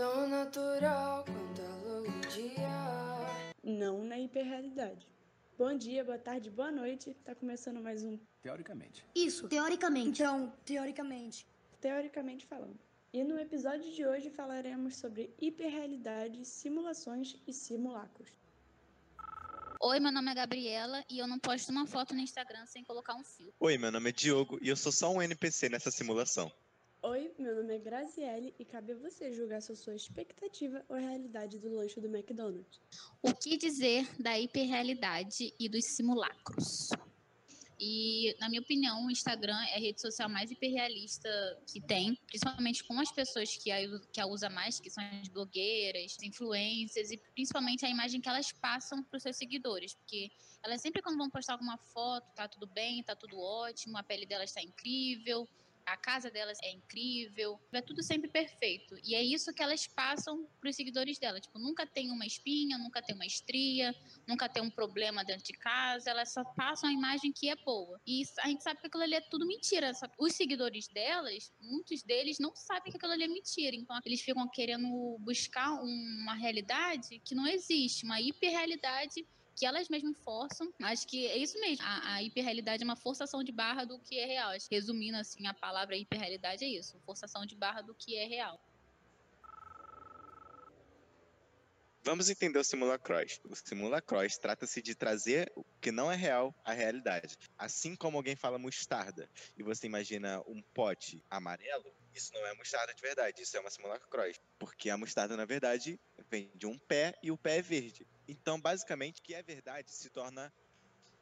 Tão natural quanto a luz do dia. Não na hiperrealidade. Bom dia, boa tarde, boa noite. Tá começando mais um Teoricamente. Isso, teoricamente. Então, teoricamente. Teoricamente Falando. E no episódio de hoje falaremos sobre hiperrealidade, simulações e simulacros. Oi, meu nome é Gabriela e eu não posto uma foto no Instagram sem colocar um fio. Oi, meu nome é Diogo e eu sou só um NPC nessa simulação. Oi, meu nome é Graziele e cabe a você julgar se a sua expectativa ou realidade do lanche do McDonald's. O que dizer da hiperrealidade e dos simulacros? E, na minha opinião, o Instagram é a rede social mais hiperrealista que tem, principalmente com as pessoas que a, que a usam mais, que são as blogueiras, influencers, e principalmente a imagem que elas passam para os seus seguidores. Porque elas sempre, quando vão postar alguma foto, tá tudo bem, tá tudo ótimo, a pele delas está incrível, a casa delas é incrível, é tudo sempre perfeito. E é isso que elas passam para os seguidores dela. Tipo, nunca tem uma espinha, nunca tem uma estria, nunca tem um problema dentro de casa, elas só passam a imagem que é boa. E a gente sabe que aquilo ali é tudo mentira. Os seguidores delas, muitos deles não sabem que aquilo ali é mentira. Então eles ficam querendo buscar uma realidade que não existe, uma hiperrealidade que elas mesmas forçam. Acho que é isso mesmo. A, a hiperrealidade é uma forçação de barra do que é real. Acho que, resumindo assim, a palavra hiperrealidade é isso: forçação de barra do que é real. Vamos entender o simulacros. O simulacros trata-se de trazer o que não é real à realidade. Assim como alguém fala mostarda e você imagina um pote amarelo, isso não é mostarda de verdade, isso é uma simulacros. Porque a mostarda, na verdade, vem de um pé e o pé é verde. Então, basicamente, o que é verdade se torna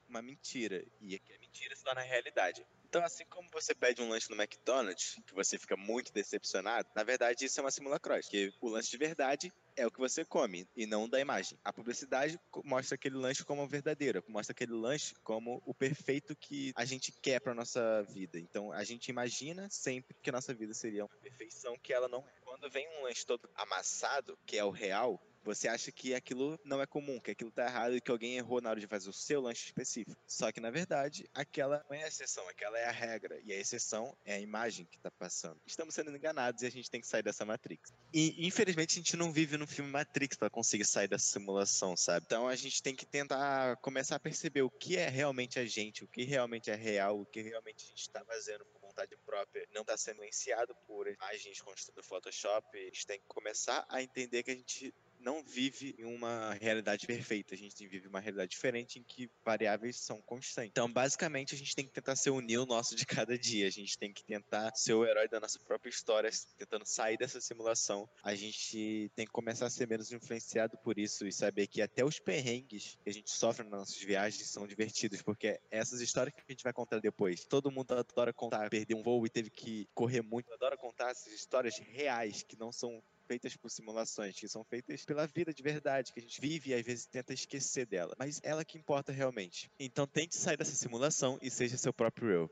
uma mentira. E é mentira se torna realidade. Então, assim como você pede um lanche no McDonald's, que você fica muito decepcionado, na verdade isso é uma simulacros, porque o lanche de verdade é o que você come e não da imagem. A publicidade mostra aquele lanche como verdadeiro, mostra aquele lanche como o perfeito que a gente quer para nossa vida. Então, a gente imagina sempre que a nossa vida seria uma perfeição que ela não é. Quando vem um lanche todo amassado, que é o real, você acha que aquilo não é comum, que aquilo tá errado e que alguém errou na hora de fazer o seu lanche específico. Só que, na verdade, aquela não é a exceção, aquela é a regra. E a exceção é a imagem que tá passando. Estamos sendo enganados e a gente tem que sair dessa Matrix. E, infelizmente, a gente não vive no filme Matrix para conseguir sair dessa simulação, sabe? Então a gente tem que tentar começar a perceber o que é realmente a gente, o que realmente é real, o que realmente a gente está fazendo por vontade própria, não está sendo influenciado por imagens construídas no Photoshop. A gente tem que começar a entender que a gente não vive em uma realidade perfeita, a gente vive uma realidade diferente em que variáveis são constantes. Então, basicamente, a gente tem que tentar ser o Neo nosso de cada dia, a gente tem que tentar ser o herói da nossa própria história, tentando sair dessa simulação. A gente tem que começar a ser menos influenciado por isso e saber que até os perrengues que a gente sofre nas nossas viagens são divertidos, porque essas histórias que a gente vai contar depois, todo mundo adora contar, perder um voo e teve que correr muito, adora contar essas histórias reais que não são feitas por simulações, que são feitas pela vida de verdade, que a gente vive e às vezes tenta esquecer dela. Mas ela que importa realmente. Então tente sair dessa simulação e seja seu próprio eu.